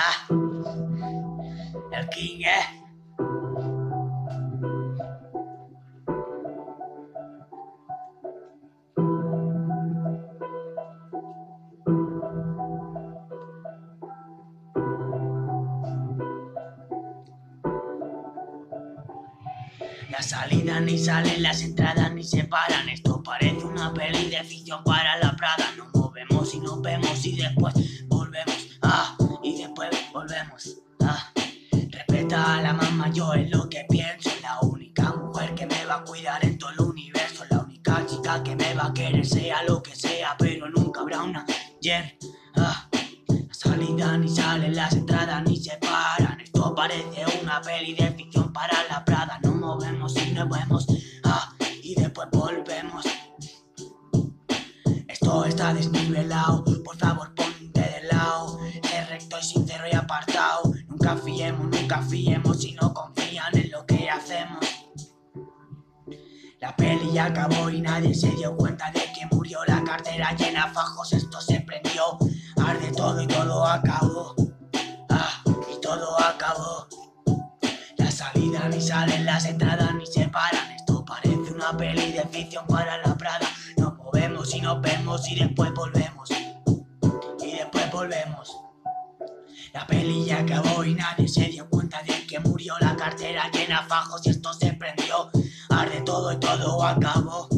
Ah, el King, eh. La salida ni salen, las entradas ni se paran. Esto parece una peli de ficción para la Prada. Nos movemos y nos vemos y después la mamá, yo es lo que pienso. La única mujer que me va a cuidar en todo el universo. La única chica que me va a querer, sea lo que sea, pero nunca habrá una ayer. Ah, la salida ni salen, las entradas ni se paran. Esto parece una peli de ficción para la Prada. Nos movemos y nos vemos. Ah, y después volvemos. Esto está desnivelado. Por favor, ponte de lado. Sé recto y sincero y apartado. Nunca fiemos, nunca fiemos si no confían en lo que hacemos. La peli acabó y nadie se dio cuenta de que murió la cartera llena fajos. Esto se prendió, arde todo y todo acabó. Ah, y todo acabó. La salida ni salen, las entradas ni se paran. Esto parece una peli de ficción para la Prada. Nos movemos y nos vemos y después volvemos. Y después volvemos. La peli ya acabó y nadie se dio cuenta de que murió la cartera llena fajos y esto se prendió. Arde todo y todo acabó.